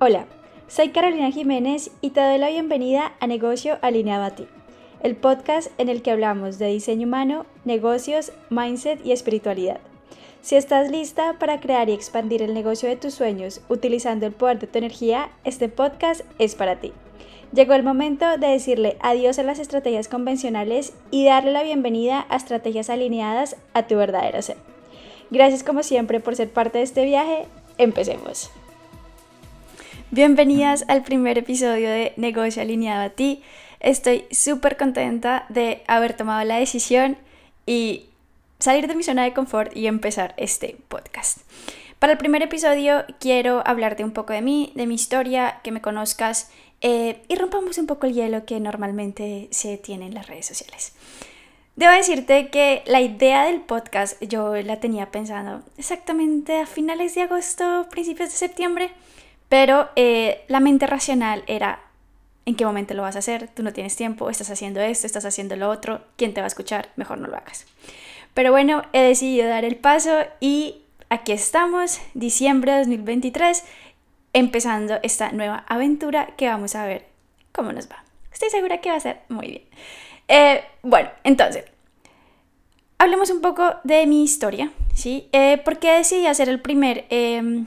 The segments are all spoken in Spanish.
Hola, soy Carolina Jiménez y te doy la bienvenida a Negocio Alineado a ti, el podcast en el que hablamos de diseño humano, negocios, mindset y espiritualidad. Si estás lista para crear y expandir el negocio de tus sueños utilizando el poder de tu energía, este podcast es para ti. Llegó el momento de decirle adiós a las estrategias convencionales y darle la bienvenida a estrategias alineadas a tu verdadero ser. Gracias como siempre por ser parte de este viaje. Empecemos. Bienvenidas al primer episodio de Negocio Alineado a ti. Estoy súper contenta de haber tomado la decisión y salir de mi zona de confort y empezar este podcast. Para el primer episodio quiero hablarte un poco de mí, de mi historia, que me conozcas eh, y rompamos un poco el hielo que normalmente se tiene en las redes sociales. Debo decirte que la idea del podcast yo la tenía pensando exactamente a finales de agosto, principios de septiembre pero eh, la mente racional era, ¿en qué momento lo vas a hacer? Tú no tienes tiempo, estás haciendo esto, estás haciendo lo otro, ¿quién te va a escuchar? Mejor no lo hagas. Pero bueno, he decidido dar el paso y aquí estamos, diciembre de 2023, empezando esta nueva aventura que vamos a ver cómo nos va. Estoy segura que va a ser muy bien. Eh, bueno, entonces, hablemos un poco de mi historia, ¿sí? Eh, ¿Por qué decidí hacer el primer em,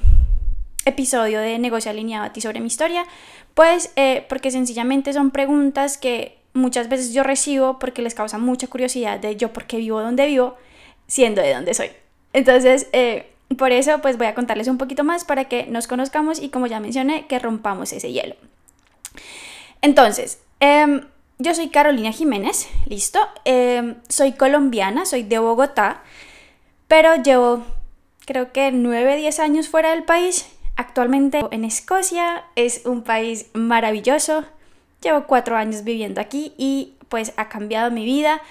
episodio de Negocio Alineado a ti sobre mi historia? Pues eh, porque sencillamente son preguntas que muchas veces yo recibo porque les causa mucha curiosidad de yo por qué vivo donde vivo, siendo de donde soy. Entonces, eh, por eso pues voy a contarles un poquito más para que nos conozcamos y como ya mencioné, que rompamos ese hielo. Entonces, em, yo soy Carolina Jiménez, listo. Em, soy colombiana, soy de Bogotá, pero llevo creo que 9, 10 años fuera del país Actualmente en Escocia es un país maravilloso. Llevo cuatro años viviendo aquí y pues ha cambiado mi vida.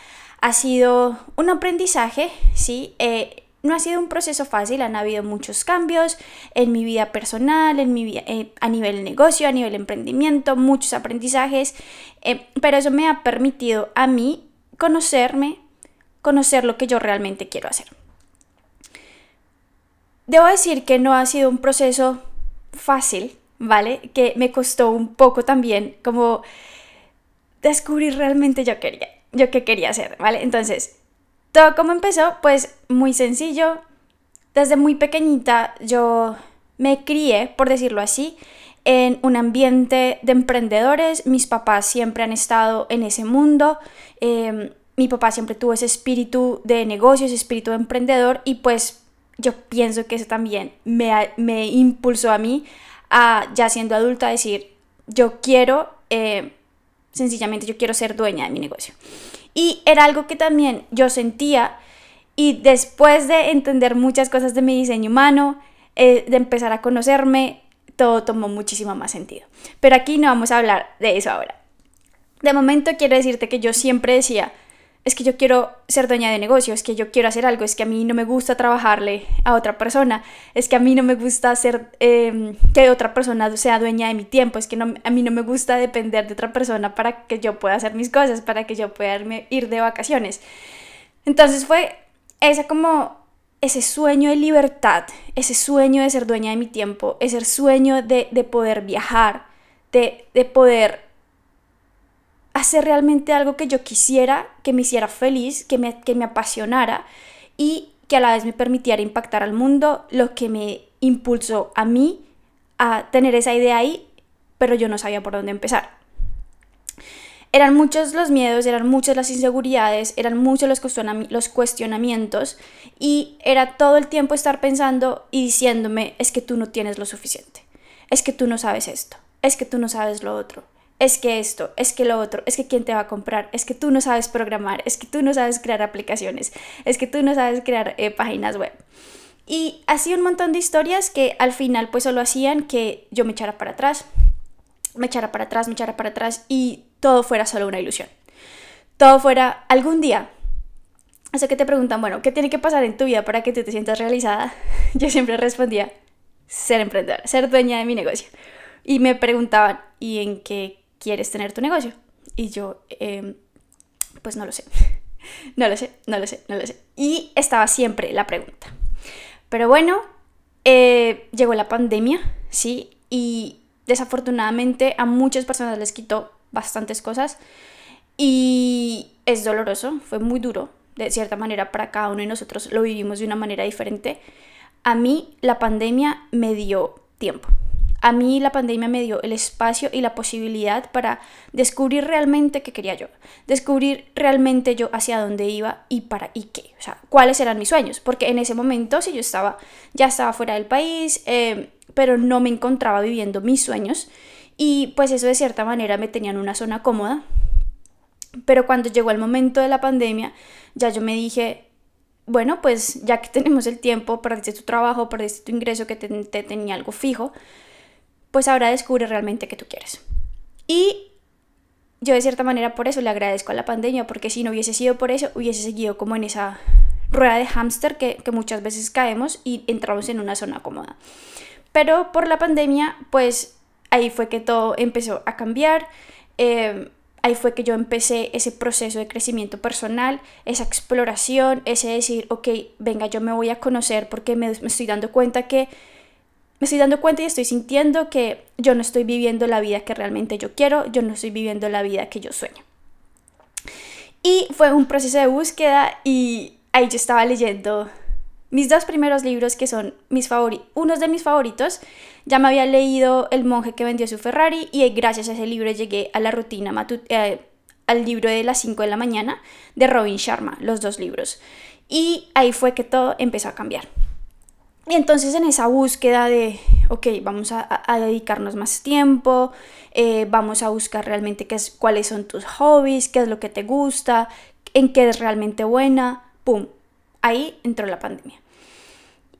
Ha sido un aprendizaje, sí. Eh, no ha sido un proceso fácil, han habido muchos cambios en mi vida personal, en mi vida, eh, a nivel negocio, a nivel emprendimiento, muchos aprendizajes, eh, pero eso me ha permitido a mí conocerme, conocer lo que yo realmente quiero hacer. Debo decir que no ha sido un proceso fácil, ¿vale? Que me costó un poco también como descubrir realmente yo quería, yo qué quería hacer, ¿vale? Entonces, todo como empezó, pues muy sencillo. Desde muy pequeñita yo me crié, por decirlo así, en un ambiente de emprendedores. Mis papás siempre han estado en ese mundo. Em, mi papá siempre tuvo ese espíritu de negocios, espíritu de emprendedor y pues yo pienso que eso también me, me impulsó a mí a, ya siendo adulta, decir, yo quiero, eh, sencillamente yo quiero ser dueña de mi negocio. Y era algo que también yo sentía y después de entender muchas cosas de mi diseño humano, eh, de empezar a conocerme, todo tomó muchísimo más sentido. Pero aquí no vamos a hablar de eso ahora. De momento quiero decirte que yo siempre decía, es que yo quiero ser dueña de negocio, es que yo quiero hacer algo, es que a mí no me gusta trabajarle a otra persona, es que a mí no me gusta hacer em, que otra persona sea dueña de mi tiempo, es que a mí no me gusta depender de otra persona para que yo pueda hacer mis cosas, para que yo pueda ir de vacaciones. Entonces fue esa como ese sueño de libertad, ese sueño de ser dueña de mi tiempo, ese sueño de, poder viajar, de, de poder hacer realmente algo que yo quisiera, que me hiciera feliz, que me, que me apasionara y que a la vez me permitiera impactar al mundo, lo que me impulsó a mí a tener esa idea ahí, pero yo no sabía por dónde empezar. Eran muchos los miedos, eran muchas las inseguridades, eran muchos los, los cuestionamientos y era todo el tiempo estar pensando y diciéndome, es que tú no tienes lo suficiente, es que tú no sabes esto, es que tú no sabes lo otro, es que esto, es que lo otro, es que quién te va a comprar, es que tú no sabes programar, es que tú no sabes crear aplicaciones, es que tú no sabes crear eh, páginas web. Y así un montón de historias que al final pues solo hacían que yo me echara para atrás, me echara para atrás, me echara para atrás y todo fuera solo una ilusión. Todo fuera algún día. Así que te preguntan, bueno, ¿qué tiene que pasar en tu vida para que tú te sientas realizada? Yo siempre respondía, ser emprendedora, ser dueña de mi negocio. Y me preguntaban, ¿y en qué ¿quieres tener tu negocio? Y yo, em, pues no lo sé, no lo sé, no lo sé, no lo sé. Y estaba siempre la pregunta. Pero bueno, eh, llegó la pandemia, ¿sí? Y Desafortunadamente a muchas personas les quitó bastantes cosas y es doloroso, fue muy duro, de cierta manera para cada uno de nosotros lo vivimos de una manera diferente. A mí la pandemia me dio tiempo. A mí la pandemia me dio el espacio y la posibilidad para descubrir realmente qué quería yo, descubrir realmente yo hacia dónde iba y para y qué, o sea, cuáles eran mis sueños, porque en ese momento si yo estaba, ya estaba fuera del país, eh, pero no me encontraba viviendo mis sueños y pues eso de cierta manera me tenía en una zona cómoda, pero cuando llegó el momento de la pandemia, ya yo me dije, bueno, pues ya que tenemos el tiempo, perdiste tu trabajo, perdiste tu ingreso que te, tenía algo fijo, pues ahora descubre realmente qué tú quieres. Y yo de cierta manera por eso le agradezco a la pandemia, porque si no hubiese sido por eso, hubiese seguido como en esa rueda de hámster que, que muchas veces caemos y entramos en una zona cómoda. Pero por la pandemia, pues ahí fue que todo empezó a cambiar. Eh, ahí fue que yo empecé ese proceso de crecimiento personal, esa exploración, ese decir, ok, venga, yo me voy a conocer porque me, estoy dando cuenta que, me estoy dando cuenta y estoy sintiendo que yo no estoy viviendo la vida que realmente yo quiero, yo no estoy viviendo la vida que yo sueño. Y fue un proceso de búsqueda y ahí yo estaba leyendo mis dos primeros libros que son mis unos de mis favoritos, ya me había leído El monje que vendió su Ferrari y gracias a ese libro llegué a la rutina eh, al libro de las 5 de la mañana de Robin Sharma, los dos libros. Y ahí fue que todo empezó a cambiar. Y entonces en esa búsqueda de, ok, vamos a, dedicarnos más tiempo, eh, vamos a buscar realmente qué es, cuáles son tus hobbies, qué es lo que te gusta, en qué eres realmente buena, ¡pum! ahí entró la pandemia.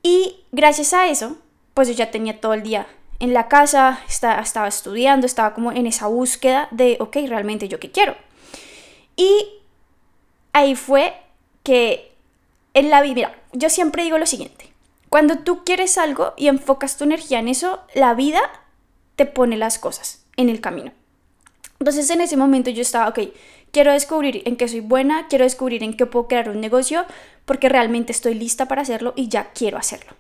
Y gracias a eso, pues yo ya tenía todo el día en la casa, estaba, estudiando, estaba como en esa búsqueda de, ok, realmente yo qué quiero. Y ahí fue que en la vida, mira, yo siempre digo lo siguiente, cuando tú quieres algo y enfocas tu energía en eso, la vida te pone las cosas en el camino. Entonces en ese momento yo estaba, ok, quiero descubrir en qué soy buena, quiero descubrir en qué puedo crear un negocio, porque realmente estoy lista para hacerlo y ya quiero hacerlo.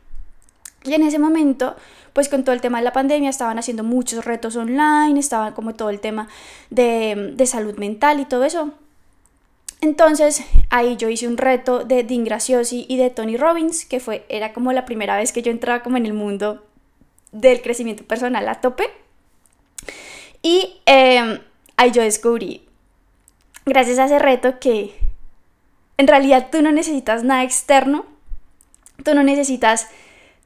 Y en ese momento, pues con todo el tema de la pandemia, estaban haciendo muchos retos online, estaban como todo el tema de, de salud mental y todo eso. Entonces ahí yo hice un reto de Dean Graciosi y de Tony Robbins, que fue, era como la primera vez que yo entraba como en el mundo del crecimiento personal a tope. Y em, ahí yo descubrí, gracias a ese reto, que en realidad tú no necesitas nada externo, tú no necesitas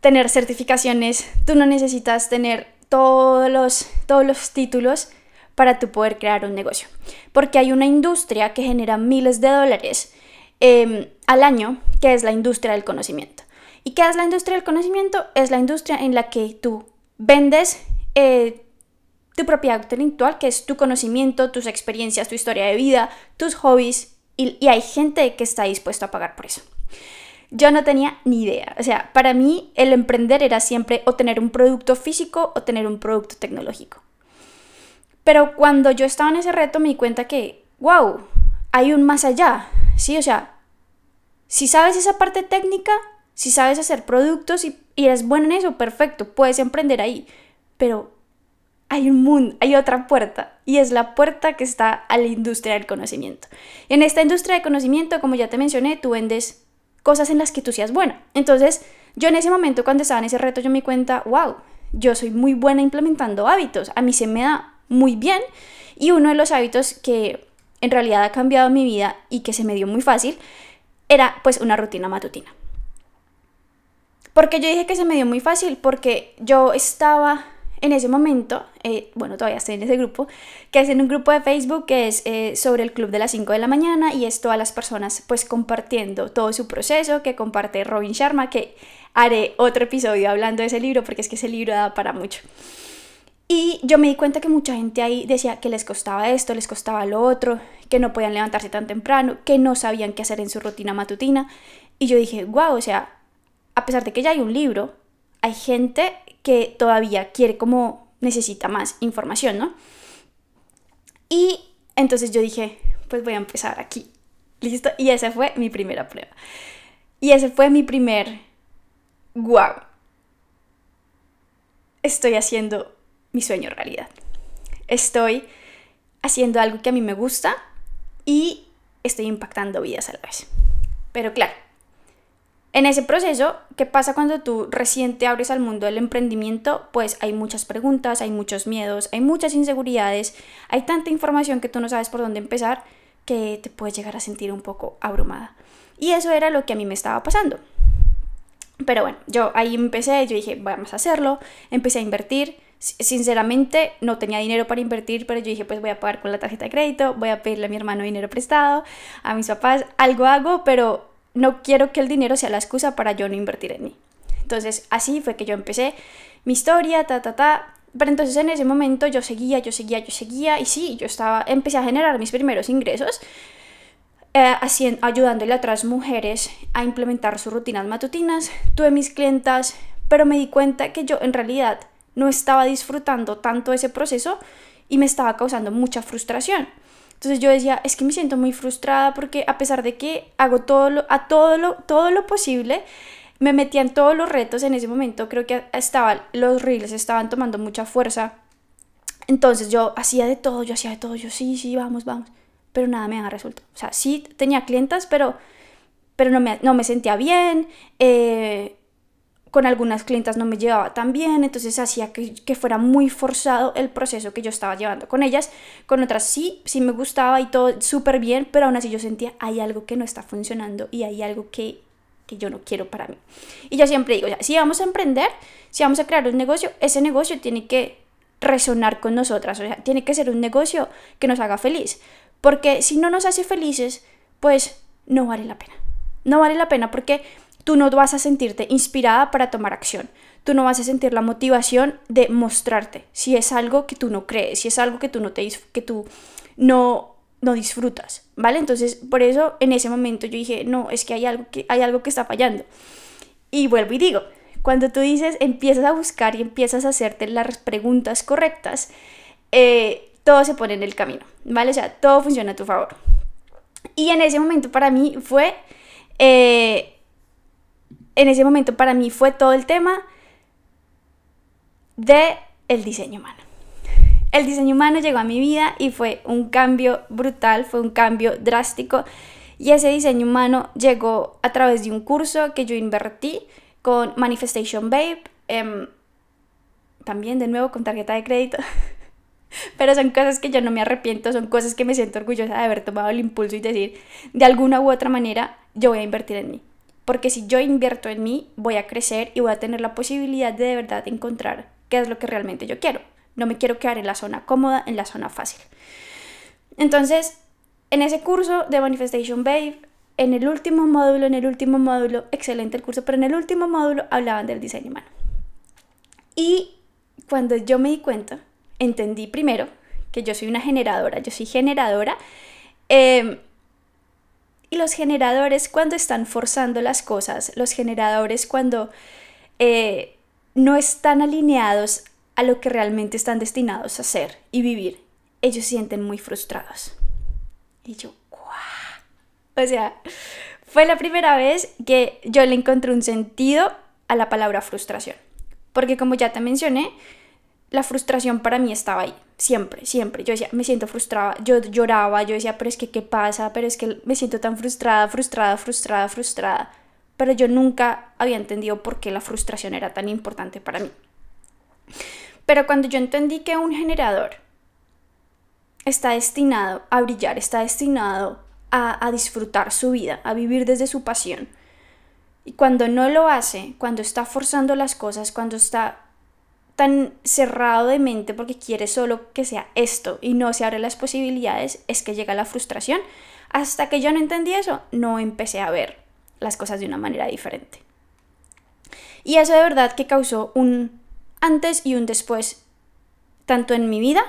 tener certificaciones, tú no necesitas tener todos los, todos los títulos para tú poder crear un negocio. Porque hay una industria que genera miles de dólares em, al año, que es la industria del conocimiento. ¿Y qué es la industria del conocimiento? Es la industria en la que tú vendes eh, tu propiedad intelectual, que es tu conocimiento, tus experiencias, tu historia de vida, tus hobbies, y, y hay gente que está dispuesta a pagar por eso. Yo no tenía ni idea. O sea, para mí el emprender era siempre o tener un producto físico o tener un producto tecnológico. Pero cuando yo estaba en ese reto me di cuenta que, wow, hay un más allá. Sí, o sea, si sabes esa parte técnica, si sabes hacer productos y, eres bueno en eso, perfecto, puedes emprender ahí. Pero hay un mundo, hay otra puerta y es la puerta que está a la industria del conocimiento. En esta industria del conocimiento, como ya te mencioné, tú vendes cosas en las que tú seas buena. Entonces, yo en ese momento cuando estaba en ese reto, yo me di cuenta, wow, yo soy muy buena implementando hábitos, a mí se me da muy bien y uno de los hábitos que en realidad ha cambiado mi vida y que se me dio muy fácil era pues una rutina matutina. Porque yo dije que se me dio muy fácil porque yo estaba en ese momento, eh, bueno, todavía estoy en ese grupo, que es en un grupo de Facebook que es eh, sobre el club de las 5 de la mañana y es todas las personas pues compartiendo todo su proceso que comparte Robin Sharma, que haré otro episodio hablando de ese libro porque es que ese libro da para mucho. Y yo me di cuenta que mucha gente ahí decía que les costaba esto, les costaba lo otro, que no podían levantarse tan temprano, que no sabían qué hacer en su rutina matutina. Y yo dije, wow, o sea, a pesar de que ya hay un libro, hay gente que todavía quiere como necesita más información, ¿no? Y entonces yo dije, pues voy a empezar aquí. ¿Listo? Y esa fue mi primera prueba. Y ese fue mi primer, wow, estoy haciendo mi sueño realidad. Estoy haciendo algo que a mí me gusta y estoy impactando vidas a la vez. Pero claro, en ese proceso, ¿qué pasa cuando tú recién te abres al mundo del emprendimiento? Pues hay muchas preguntas, hay muchos miedos, hay muchas inseguridades, hay tanta información que tú no sabes por dónde empezar que te puedes llegar a sentir un poco abrumada. Y eso era lo que a mí me estaba pasando. Pero bueno, yo ahí empecé, yo dije, vamos a hacerlo, empecé a invertir. Sinceramente, no tenía dinero para invertir, pero yo dije, pues voy a pagar con la tarjeta de crédito, voy a pedirle a mi hermano dinero prestado, a mis papás, algo hago, pero no quiero que el dinero sea la excusa para yo no invertir en mí. Entonces, así fue que yo empecé mi historia, ta, ta, ta. Pero entonces en ese momento yo seguía, yo seguía, yo seguía, y sí, yo estaba, empecé a generar mis primeros ingresos, eh, haciendo, ayudándole a otras mujeres a implementar sus rutinas matutinas. Tuve mis clientas, pero me di cuenta que yo en realidad no estaba disfrutando tanto ese proceso y me estaba causando mucha frustración. Entonces yo decía, es que me siento muy frustrada porque a pesar de que hago todo lo, a todo lo, todo lo posible, me metía en todos los retos en ese momento, creo que estaba, los reels estaban tomando mucha fuerza. Entonces yo hacía de todo, yo hacía de todo, yo sí, sí, vamos, vamos. Pero nada me daba resultado. O sea, sí tenía clientas, pero, pero no, me, no me sentía bien. Eh, con algunas clientas no me llevaba tan bien, entonces hacía que, que, fuera muy forzado el proceso que yo estaba llevando con ellas. Con otras sí, sí me gustaba y todo súper bien, pero aún así yo sentía hay algo que no está funcionando y hay algo que, que yo no quiero para mí. Y yo siempre digo, si vamos a emprender, si vamos a crear un negocio, ese negocio tiene que resonar con nosotras, o sea, tiene que ser un negocio que nos haga feliz, porque si no nos hace felices, pues no vale la pena. No vale la pena porque tú no vas a sentirte inspirada para tomar acción. Tú no vas a sentir la motivación de mostrarte si es algo que tú no crees, si es algo que tú no te que tú no no disfrutas, ¿vale? Entonces, por eso en ese momento yo dije, "No, es que hay algo que hay algo que está fallando." Y vuelvo y digo, cuando tú dices, empiezas a buscar y empiezas a hacerte las preguntas correctas, eh, todo se pone en el camino, ¿vale? O sea, todo funciona a tu favor. Y en ese momento para mí fue eh, en ese momento para mí fue todo el tema de el diseño humano. El diseño humano llegó a mi vida y fue un cambio brutal, fue un cambio drástico. Y ese diseño humano llegó a través de un curso que yo invertí con Manifestation Babe, em, también de nuevo con tarjeta de crédito. Pero son cosas que yo no me arrepiento, son cosas que me siento orgullosa de haber tomado el impulso y decir, de alguna u otra manera, yo voy a invertir en mí. Porque si yo invierto en mí, voy a crecer y voy a tener la posibilidad de de verdad encontrar qué es lo que realmente yo quiero. No me quiero quedar en la zona cómoda, en la zona fácil. Entonces, en ese curso de Manifestation Babe, en el último módulo, en el último módulo, excelente el curso, pero en el último módulo hablaban del diseño humano. Y cuando yo me di cuenta, entendí primero que yo soy una generadora, yo soy generadora, eh, y los generadores cuando están forzando las cosas, los generadores cuando eh, no están alineados a lo que realmente están destinados a hacer y vivir, ellos sienten muy frustrados. Y yo, ¡guau! O sea, fue la primera vez que yo le encontré un sentido a la palabra frustración. Porque como ya te mencioné, la frustración para mí estaba ahí, siempre, siempre. Yo decía, me siento frustrada, yo lloraba, yo decía, pero es que, ¿qué pasa? Pero es que me siento tan frustrada, frustrada, frustrada, frustrada. Pero yo nunca había entendido por qué la frustración era tan importante para mí. Pero cuando yo entendí que un generador está destinado a brillar, está destinado a, a disfrutar su vida, a vivir desde su pasión, y cuando no lo hace, cuando está forzando las cosas, cuando está tan cerrado de mente porque quiere solo que sea esto y no se abre las posibilidades, es que llega la frustración. Hasta que yo no entendí eso, no empecé a ver las cosas de una manera diferente. Y eso de verdad que causó un antes y un después, tanto en mi vida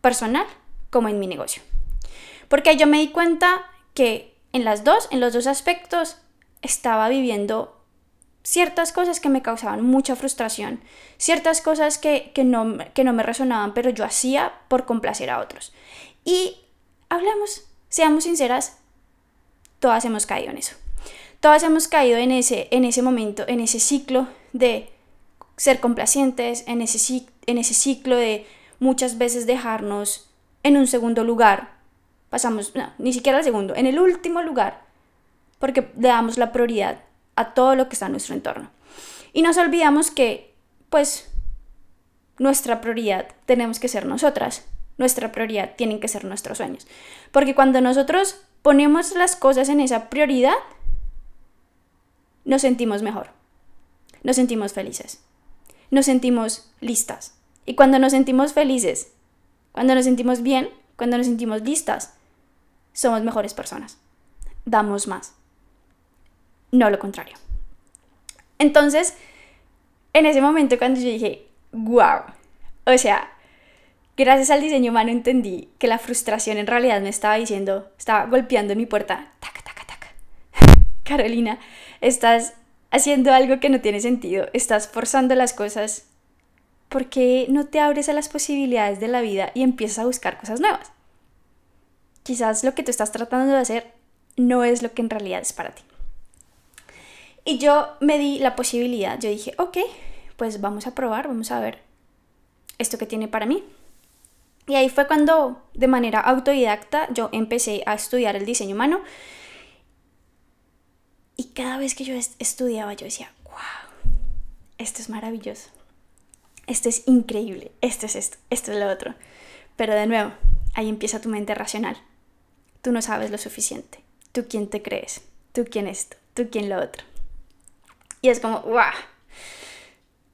personal como en mi negocio. Porque yo me di cuenta que en las dos, en los dos aspectos, estaba viviendo ciertas cosas que me causaban mucha frustración, ciertas cosas que, no, que no me resonaban, pero yo hacía por complacer a otros. Y hablemos, seamos sinceras, todas hemos caído en eso. Todas hemos caído en ese, en ese momento, en ese ciclo de ser complacientes, en ese, en ese ciclo de muchas veces dejarnos en un segundo lugar. Pasamos, no, ni siquiera al segundo, en el último lugar, porque le damos la prioridad a todo lo que está en nuestro entorno. Y nos olvidamos que, pues, nuestra prioridad tenemos que ser nosotras. Nuestra prioridad tienen que ser nuestros sueños. Porque cuando nosotros ponemos las cosas en esa prioridad, nos sentimos mejor. Nos sentimos felices. Nos sentimos listas. Y cuando nos sentimos felices, cuando nos sentimos bien, cuando nos sentimos listas, somos mejores personas. Damos más. No lo contrario. Entonces, en ese momento cuando yo dije, wow, o sea, gracias al diseño humano entendí que la frustración en realidad me estaba diciendo, estaba golpeando mi puerta, taca, taca, taca. Carolina, estás haciendo algo que no tiene sentido, estás forzando las cosas. ¿Por qué no te abres a las posibilidades de la vida y empiezas a buscar cosas nuevas? Quizás lo que tú estás tratando de hacer no es lo que en realidad es para ti. Y yo me di la posibilidad, yo dije, ok, pues vamos a probar, vamos a ver esto que tiene para mí. Y ahí fue cuando de manera autodidacta yo empecé a estudiar el diseño humano. Y cada vez que yo estudiaba yo decía, wow, esto es maravilloso, esto es increíble, esto es esto, esto es lo otro. Pero de nuevo, ahí empieza tu mente racional. Tú no sabes lo suficiente. Tú quién te crees. Tú quién esto. Tú quién lo otro. Y es como, wow,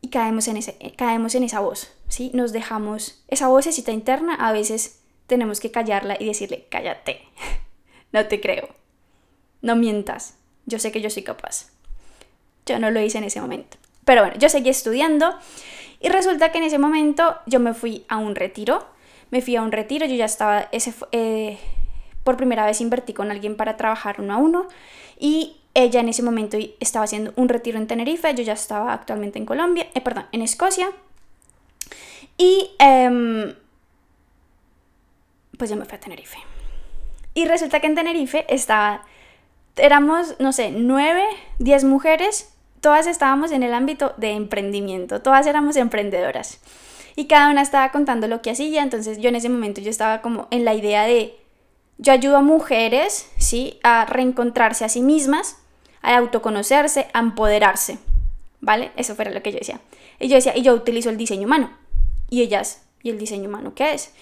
y caemos en, ese, caemos en esa voz, ¿sí? Nos dejamos, esa vocecita interna a veces tenemos que callarla y decirle, cállate, no te creo, no mientas, yo sé que yo soy capaz. Yo no lo hice en ese momento. Pero bueno, yo seguí estudiando y resulta que en ese momento yo me fui a un retiro, me fui a un retiro, yo ya estaba, ese, eh, por primera vez invertí con alguien para trabajar uno a uno y ella en ese momento estaba haciendo un retiro en Tenerife, yo ya estaba actualmente en Colombia, eh, perdón, en Escocia. Y em, pues yo me fui a Tenerife. Y resulta que en Tenerife estaba, éramos, no sé, nueve, diez mujeres, todas estábamos en el ámbito de emprendimiento, todas éramos emprendedoras. Y cada una estaba contando lo que hacía, entonces yo en ese momento yo estaba como en la idea de yo ayudo a mujeres, ¿sí? A reencontrarse a sí mismas, a autoconocerse, a empoderarse, ¿vale? Eso fue lo que yo decía. Y yo decía, y yo utilizo el diseño humano. Y ellas, ¿y el diseño humano qué es?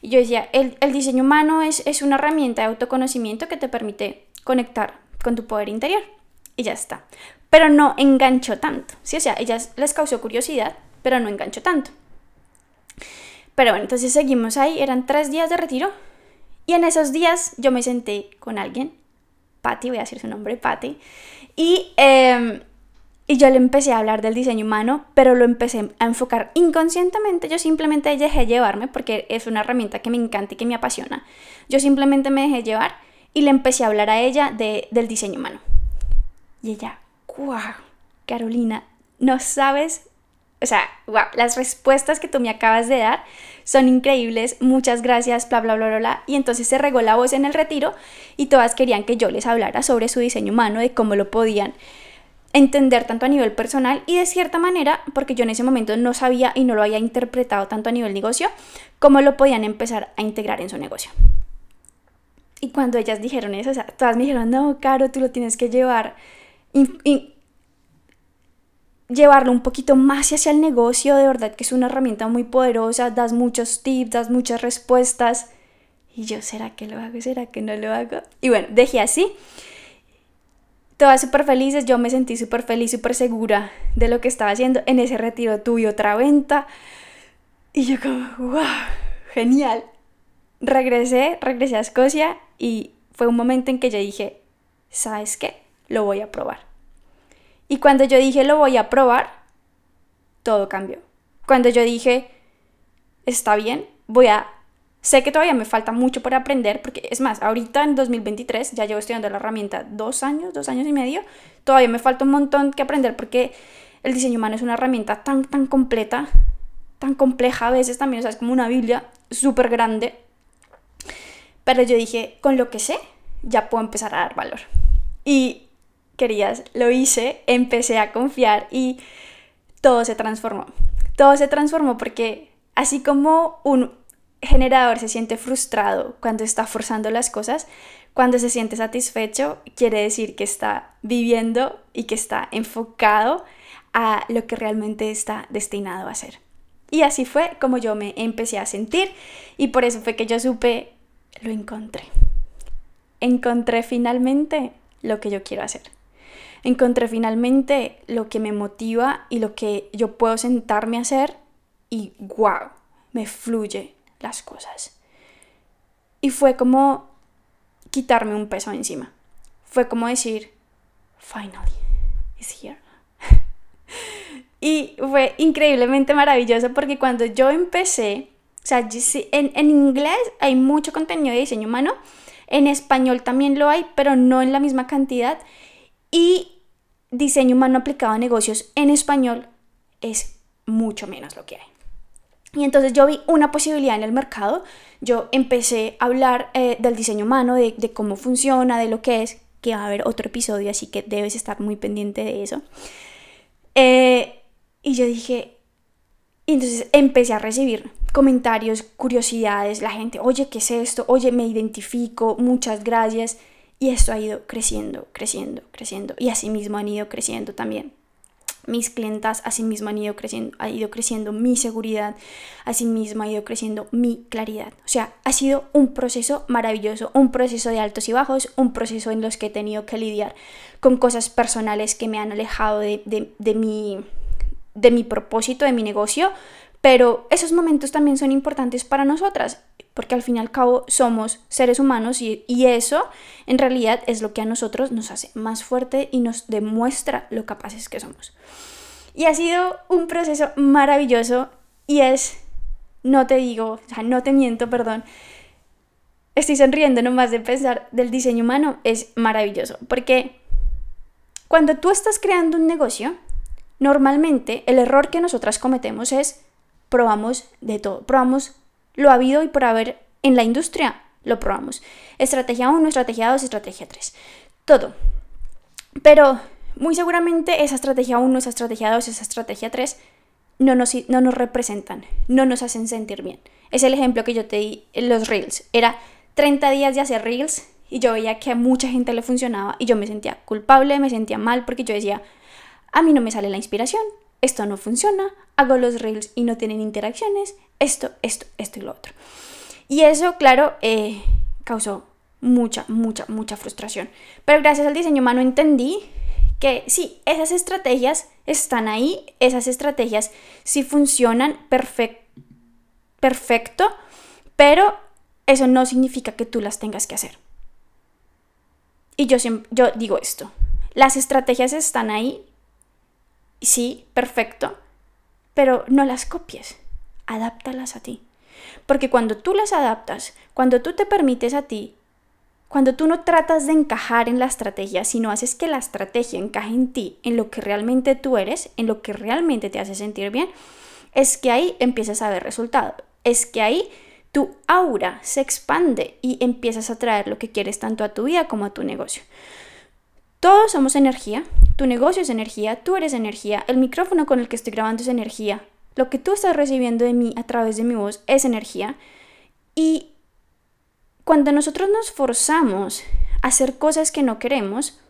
Y yo decía, el, diseño humano es, es una herramienta de autoconocimiento que te permite conectar con tu poder interior. Y ya está. Pero no enganchó tanto, ¿sí? O sea, ellas les causó curiosidad, pero no enganchó tanto. Pero bueno, entonces seguimos ahí, eran tres días de retiro y en esos días yo me senté con alguien, Patty, voy a decir su nombre, Patty, y, em, y yo le empecé a hablar del diseño humano, pero lo empecé a enfocar inconscientemente. Yo simplemente dejé llevarme porque es una herramienta que me encanta y que me apasiona. Yo simplemente me dejé llevar y le empecé a hablar a ella de, del diseño humano. Y ella, wow, Carolina, no sabes o sea, wow, las respuestas que tú me acabas de dar son increíbles, muchas gracias, bla, bla, bla, bla, bla. Y entonces se regó la voz en el retiro y todas querían que yo les hablara sobre su diseño humano, de cómo lo podían entender tanto a nivel personal y de cierta manera, porque yo en ese momento no sabía y no lo había interpretado tanto a nivel negocio, cómo lo podían empezar a integrar en su negocio. Y cuando ellas dijeron eso, o sea, todas me dijeron, no, Caro, tú lo tienes que llevar llevarlo un poquito más hacia el negocio, de verdad que es una herramienta muy poderosa, das muchos tips, das muchas respuestas. Y yo, ¿será que lo hago? ¿Será que no lo hago? Y bueno, dejé así. Todas súper felices, yo me sentí súper feliz, súper segura de lo que estaba haciendo. En ese retiro tuve otra venta. Y yo como, wow, genial. Regresé, regresé a Escocia y fue un momento en que yo dije, ¿sabes qué? Lo voy a probar. Y cuando yo dije lo voy a probar, todo cambió. Cuando yo dije, está bien, voy a... Sé que todavía me falta mucho por aprender, porque es más, ahorita en 2023 ya llevo estudiando la herramienta dos años, dos años y medio, todavía me falta un montón que aprender porque el diseño humano es una herramienta tan, tan completa, tan compleja a veces también, o sea, es como una Biblia súper grande. Pero yo dije, con lo que sé, ya puedo empezar a dar valor. Y querías, lo hice, empecé a confiar y todo se transformó. Todo se transformó porque así como un generador se siente frustrado cuando está forzando las cosas, cuando se siente satisfecho quiere decir que está viviendo y que está enfocado a lo que realmente está destinado a ser. Y así fue como yo me empecé a sentir y por eso fue que yo supe, lo encontré. Encontré finalmente lo que yo quiero hacer. Encontré finalmente lo que me motiva y lo que yo puedo sentarme a hacer y wow, me fluye las cosas. Y fue como quitarme un peso encima. Fue como decir, finally, it's here. y fue increíblemente maravilloso porque cuando yo empecé, o sea, en, en inglés hay mucho contenido de diseño humano, en español también lo hay, pero no en la misma cantidad. Y diseño humano aplicado a negocios en español es mucho menos lo que hay. Y entonces yo vi una posibilidad en el mercado, yo empecé a hablar eh, del diseño humano, de, cómo funciona, de lo que es, que va a haber otro episodio, así que debes estar muy pendiente de eso. Eh, y yo dije, y entonces empecé a recibir comentarios, curiosidades, la gente, oye, ¿qué es esto? Oye, me identifico, muchas gracias. Y esto ha ido creciendo, creciendo, creciendo. Y así mismo han ido creciendo también mis clientas, asimismo han ido creciendo, ha ido creciendo mi seguridad, asimismo ha ido creciendo mi claridad. O sea, ha sido un proceso maravilloso, un proceso de altos y bajos, un proceso en los que he tenido que lidiar con cosas personales que me han alejado de, de, mi, de mi propósito, de mi negocio, pero esos momentos también son importantes para nosotras, porque al fin y al cabo somos seres humanos y, y, eso en realidad es lo que a nosotros nos hace más fuerte y nos demuestra lo capaces que somos. Y ha sido un proceso maravilloso y es, no te digo, o sea, no te miento, perdón, estoy sonriendo nomás de pensar del diseño humano, es maravilloso, porque cuando tú estás creando un negocio, normalmente el error que nosotras cometemos es probamos de todo, probamos lo habido y por haber en la industria, lo probamos. Estrategia 1, estrategia 2, estrategia 3, todo. Pero muy seguramente esa estrategia 1, esa estrategia 2, esa estrategia 3 no nos, no nos representan, no nos hacen sentir bien. Es el ejemplo que yo te di en los reels. Era 30 días de hacer reels y yo veía que a mucha gente le funcionaba y yo me sentía culpable, me sentía mal porque yo decía, a mí no me sale la inspiración, esto no funciona, hago los reels y no tienen interacciones, esto, esto, esto y lo otro. Y eso, claro, eh, causó mucha, mucha, mucha frustración. Pero gracias al diseño humano entendí que sí, esas estrategias están ahí, esas estrategias sí funcionan perfecto, pero eso no significa que tú las tengas que hacer. Y yo, yo digo esto, las estrategias están ahí sí, perfecto, pero no las copies, adáptalas a ti. Porque cuando tú las adaptas, cuando tú te permites a ti, cuando tú no tratas de encajar en la estrategia, sino haces que la estrategia encaje en ti, en lo que realmente tú eres, en lo que realmente te hace sentir bien, es que ahí empiezas a ver resultado. Es que ahí tu aura se expande y empiezas a traer lo que quieres tanto a tu vida como a tu negocio. Todos somos energía, tu negocio es energía, tú eres energía, el micrófono con el que estoy grabando es energía, lo que tú estás recibiendo de mí a través de mi voz es energía. Y cuando nosotros nos forzamos a hacer cosas que no queremos,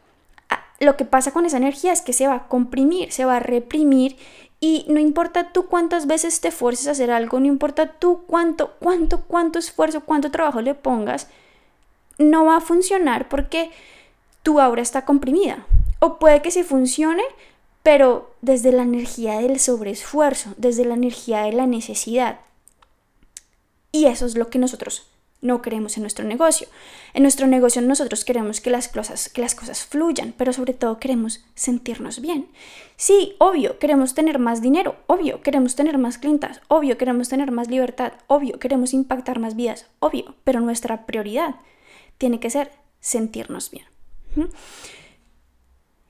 lo que pasa con esa energía es que se va a comprimir, se va a reprimir y no importa tú cuántas veces te fuerces a hacer algo, no importa tú cuánto, cuánto, cuánto esfuerzo, cuánto trabajo le pongas, no va a funcionar porque tu aura está comprimida. O puede que sí funcione, pero desde la energía del sobreesfuerzo, desde la energía de la necesidad. Y eso es lo que nosotros no queremos en nuestro negocio. En nuestro negocio nosotros queremos que las cosas, que las cosas fluyan, pero sobre todo queremos sentirnos bien. Sí, obvio, queremos tener más dinero, obvio, queremos tener más clientas, obvio, queremos tener más libertad, obvio, queremos impactar más vidas, obvio, pero nuestra prioridad tiene que ser sentirnos bien.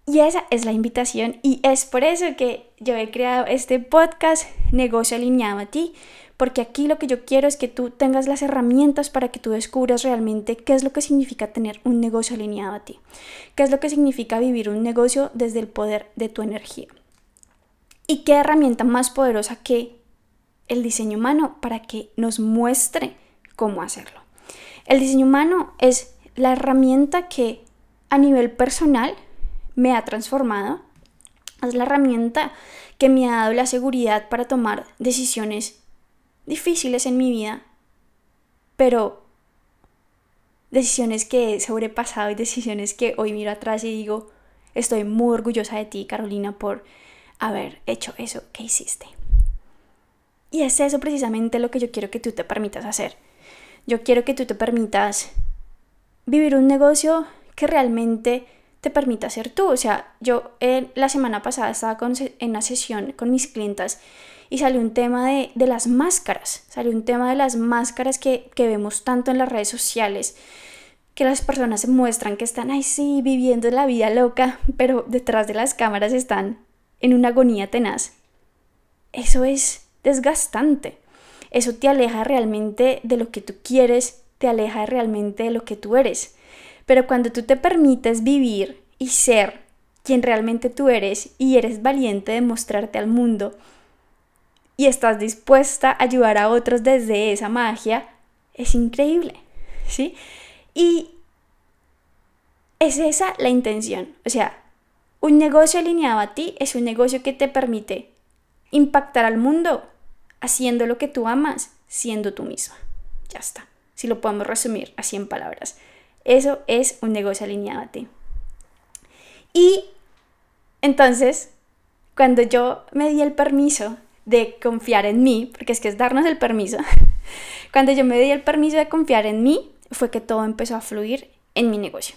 Y esa es la invitación y es por eso que yo he creado este podcast Negocio alineado a ti, porque aquí lo que yo quiero es que tú tengas las herramientas para que tú descubras realmente qué es lo que significa tener un negocio alineado a ti, qué es lo que significa vivir un negocio desde el poder de tu energía. ¿Y qué herramienta más poderosa que el diseño humano para que nos muestre cómo hacerlo? El diseño humano es la herramienta que a nivel personal me ha transformado. Es la herramienta que me ha dado la seguridad para tomar decisiones difíciles en mi vida, pero decisiones que he sobrepasado y decisiones que hoy miro atrás y digo, estoy muy orgullosa de ti, Carolina, por haber hecho eso que hiciste. Y es eso precisamente lo que yo quiero que tú te permitas hacer. Yo quiero que tú te permitas vivir un negocio que realmente te permita ser tú. O sea, yo la semana pasada estaba en una sesión con mis clientas y salió un tema de, las máscaras. Salió un tema de las máscaras que, vemos tanto en las redes sociales que las personas muestran que están, ay sí, viviendo la vida loca, pero detrás de las cámaras están en una agonía tenaz. Eso es desgastante. Eso te aleja realmente de lo que tú quieres, te aleja realmente de lo que tú eres. Pero cuando tú te permites vivir y ser quien realmente tú eres y eres valiente de mostrarte al mundo y estás dispuesta a ayudar a otros desde esa magia, es increíble, ¿sí? Y es esa la intención. O sea, un negocio alineado a ti es un negocio que te permite impactar al mundo haciendo lo que tú amas, siendo tú misma. Ya está. Si lo podemos resumir así en palabras. Eso es un negocio alineado a ti. Y entonces, cuando yo me di el permiso de confiar en mí, porque es que es darnos el permiso, cuando yo me di el permiso de confiar en mí, fue que todo empezó a fluir en mi negocio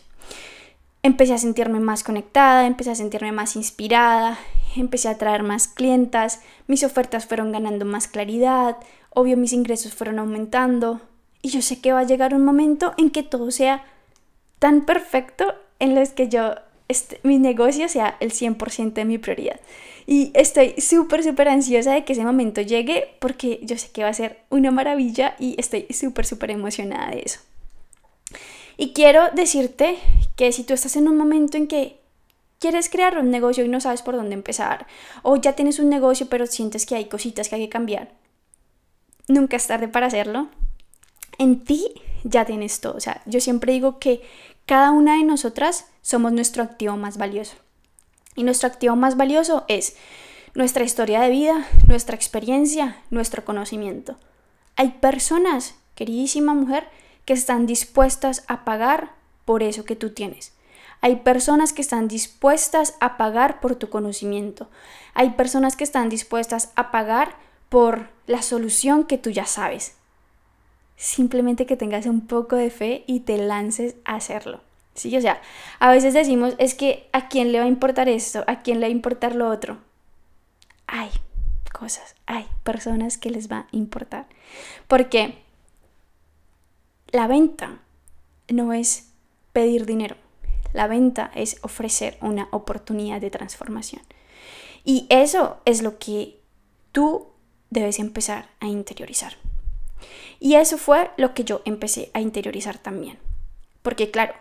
empecé a sentirme más conectada, empecé a sentirme más inspirada, empecé a traer más clientas, mis ofertas fueron ganando más claridad, obvio mis ingresos fueron aumentando y yo sé que va a llegar un momento en que todo sea tan perfecto en los que yo, este, mi negocio sea el 100% de mi prioridad. Y estoy súper, súper ansiosa de que ese momento llegue porque yo sé que va a ser una maravilla y estoy súper, súper emocionada de eso. Y quiero decirte que si tú estás en un momento en que quieres crear un negocio y no sabes por dónde empezar, o ya tienes un negocio pero sientes que hay cositas que hay que cambiar, nunca es tarde para hacerlo. En ti ya tienes todo. O sea, yo siempre digo que cada una de nosotras somos nuestro activo más valioso. Y nuestro activo más valioso es nuestra historia de vida, nuestra experiencia, nuestro conocimiento. Hay personas, queridísima mujer, que están dispuestas a pagar por eso que tú tienes. Hay personas que están dispuestas a pagar por tu conocimiento. Hay personas que están dispuestas a pagar por la solución que tú ya sabes. Simplemente que tengas un poco de fe y te lances a hacerlo. Sí, o sea, a veces decimos, es que a quién le va a importar esto, a quién le va a importar lo otro. Hay cosas, hay personas que les va a importar. Porque la venta no es pedir dinero. La venta es ofrecer una oportunidad de transformación. Y eso es lo que tú debes empezar a interiorizar. Y eso fue lo que yo empecé a interiorizar también. Porque claro,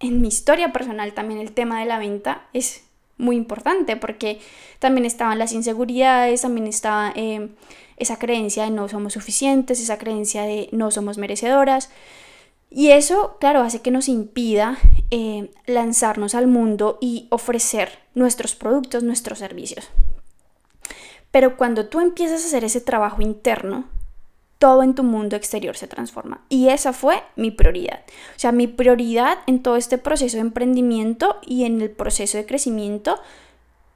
en mi historia personal también el tema de la venta es muy importante porque también estaban las inseguridades, también estaba eh, esa creencia de no somos suficientes, esa creencia de no somos merecedoras. Y eso, claro, hace que nos impida eh, lanzarnos al mundo y ofrecer nuestros productos, nuestros servicios. Pero cuando tú empiezas a hacer ese trabajo interno, todo en tu mundo exterior se transforma. Y esa fue mi prioridad. O sea, mi prioridad en todo este proceso de emprendimiento y en el proceso de crecimiento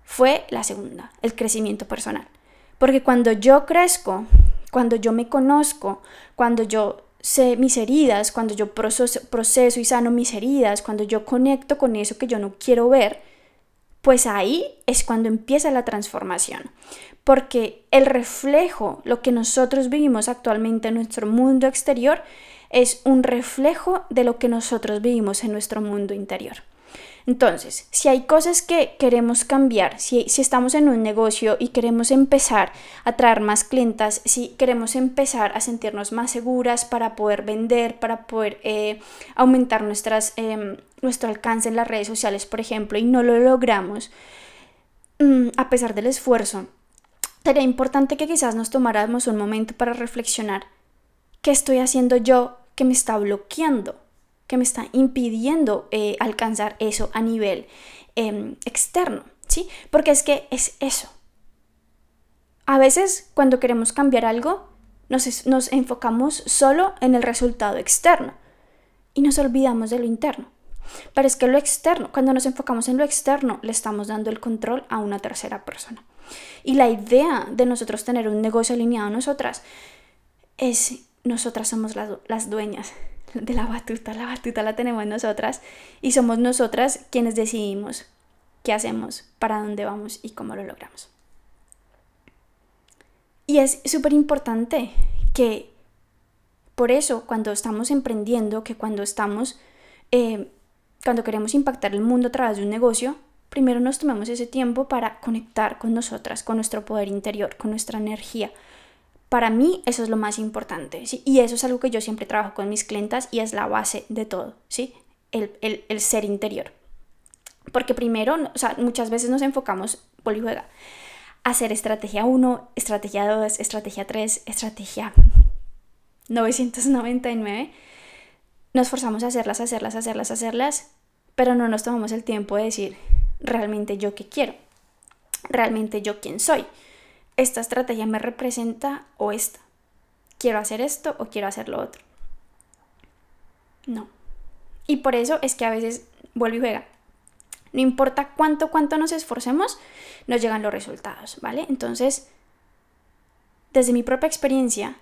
fue la segunda, el crecimiento personal. Porque cuando yo crezco, cuando yo me conozco, cuando yo sé mis heridas, cuando yo proceso, proceso y sano mis heridas, cuando yo conecto con eso que yo no quiero ver, pues ahí es cuando empieza la transformación. Porque el reflejo, lo que nosotros vivimos actualmente en nuestro mundo exterior, es un reflejo de lo que nosotros vivimos en nuestro mundo interior. Entonces, si hay cosas que queremos cambiar, si, estamos en un negocio y queremos empezar a traer más clientas, si queremos empezar a sentirnos más seguras para poder vender, para poder eh, aumentar em, nuestro alcance en las redes sociales, por ejemplo, y no lo logramos, mm, a pesar del esfuerzo, sería importante que quizás nos tomáramos un momento para reflexionar qué estoy haciendo yo que me está bloqueando, que me está impidiendo eh, alcanzar eso a nivel em, externo, ¿sí? Porque es que es eso. A veces cuando queremos cambiar algo, nos, nos enfocamos solo en el resultado externo y nos olvidamos de lo interno. Pero es que lo externo, cuando nos enfocamos en lo externo, le estamos dando el control a una tercera persona. Y la idea de nosotros tener un negocio alineado a nosotras es, nosotras somos las, las dueñas de la batuta, la batuta la tenemos nosotras y somos nosotras quienes decidimos qué hacemos, para dónde vamos y cómo lo logramos. Y es súper importante que por eso cuando estamos emprendiendo, que cuando estamos, eh, cuando queremos impactar el mundo a través de un negocio, primero nos tomemos ese tiempo para conectar con nosotras, con nuestro poder interior, con nuestra energía. Para mí eso es lo más importante, ¿sí? Y eso es algo que yo siempre trabajo con mis clientas y es la base de todo, ¿sí? El, ser interior. Porque primero, muchas veces nos enfocamos, polijuega, hacer estrategia 1, estrategia 2, estrategia 3, estrategia 999. Nos forzamos a hacerlas, hacerlas, hacerlas, hacerlas, pero no nos tomamos el tiempo de decir realmente yo qué quiero, realmente yo quién soy. Esta estrategia me representa o esta. Quiero hacer esto o quiero hacer lo otro. No. Y por eso es que a veces vuelve y juega. No importa cuánto, cuánto nos esforcemos, nos llegan los resultados, ¿vale? Entonces, desde mi propia experiencia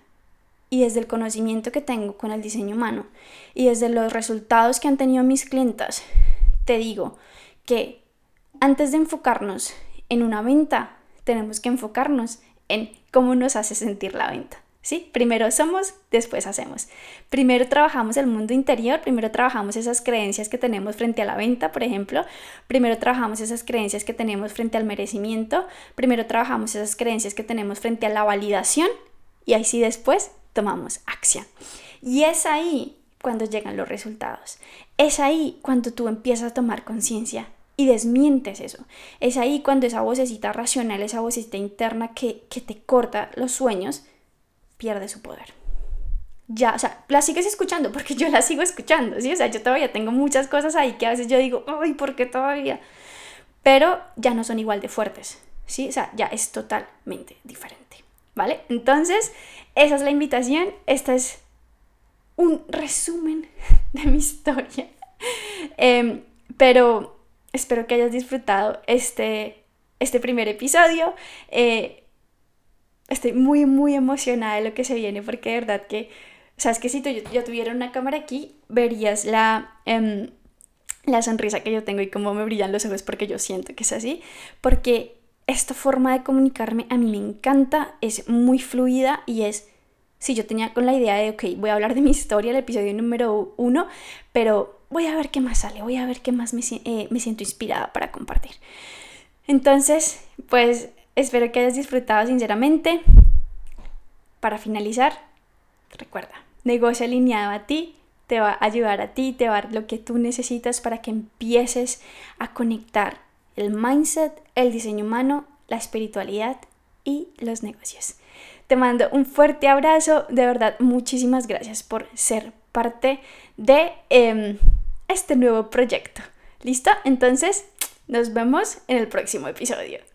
y desde el conocimiento que tengo con el diseño humano y desde los resultados que han tenido mis clientas, te digo que antes de enfocarnos en una venta, tenemos que enfocarnos en cómo nos hace sentir la venta. ¿sí? Primero somos, después hacemos. Primero trabajamos el mundo interior, primero trabajamos esas creencias que tenemos frente a la venta, por ejemplo. Primero trabajamos esas creencias que tenemos frente al merecimiento. Primero trabajamos esas creencias que tenemos frente a la validación. Y ahí sí después tomamos acción. Y es ahí cuando llegan los resultados. Es ahí cuando tú empiezas a tomar conciencia y desmientes eso. Es ahí cuando esa vocecita racional, esa vocecita interna que, que te corta los sueños, pierde su poder. Ya, o sea, la sigues escuchando porque yo la sigo escuchando, ¿sí? O sea, yo todavía tengo muchas cosas ahí que a veces yo digo, ay, ¿por qué todavía? Pero ya no son igual de fuertes, ¿sí? O sea, ya es totalmente diferente, ¿vale? Entonces, esa es la invitación, esta es un resumen de mi historia. Em, pero espero que hayas disfrutado este, este primer episodio. Eh, estoy muy, muy emocionada de lo que se viene porque de verdad que, sabes que si tú, yo, tuviera una cámara aquí, verías la, em, la sonrisa que yo tengo y cómo me brillan los ojos porque yo siento que es así, porque esta forma de comunicarme a mí me encanta, es muy fluida y es, si yo tenía con la idea de, ok, voy a hablar de mi historia, el episodio número uno, pero voy a ver qué más sale, voy a ver qué más me, eh, me siento inspirada para compartir. Entonces, pues Espero que hayas disfrutado sinceramente. Para finalizar, recuerda, negocio alineado a ti te va a ayudar a ti, te va a dar lo que tú necesitas para que empieces a conectar el mindset, el diseño humano, la espiritualidad y los negocios. Te mando un fuerte abrazo, de verdad muchísimas gracias por ser parte de em, este nuevo proyecto. ¿Listo? Entonces, nos vemos en el próximo episodio.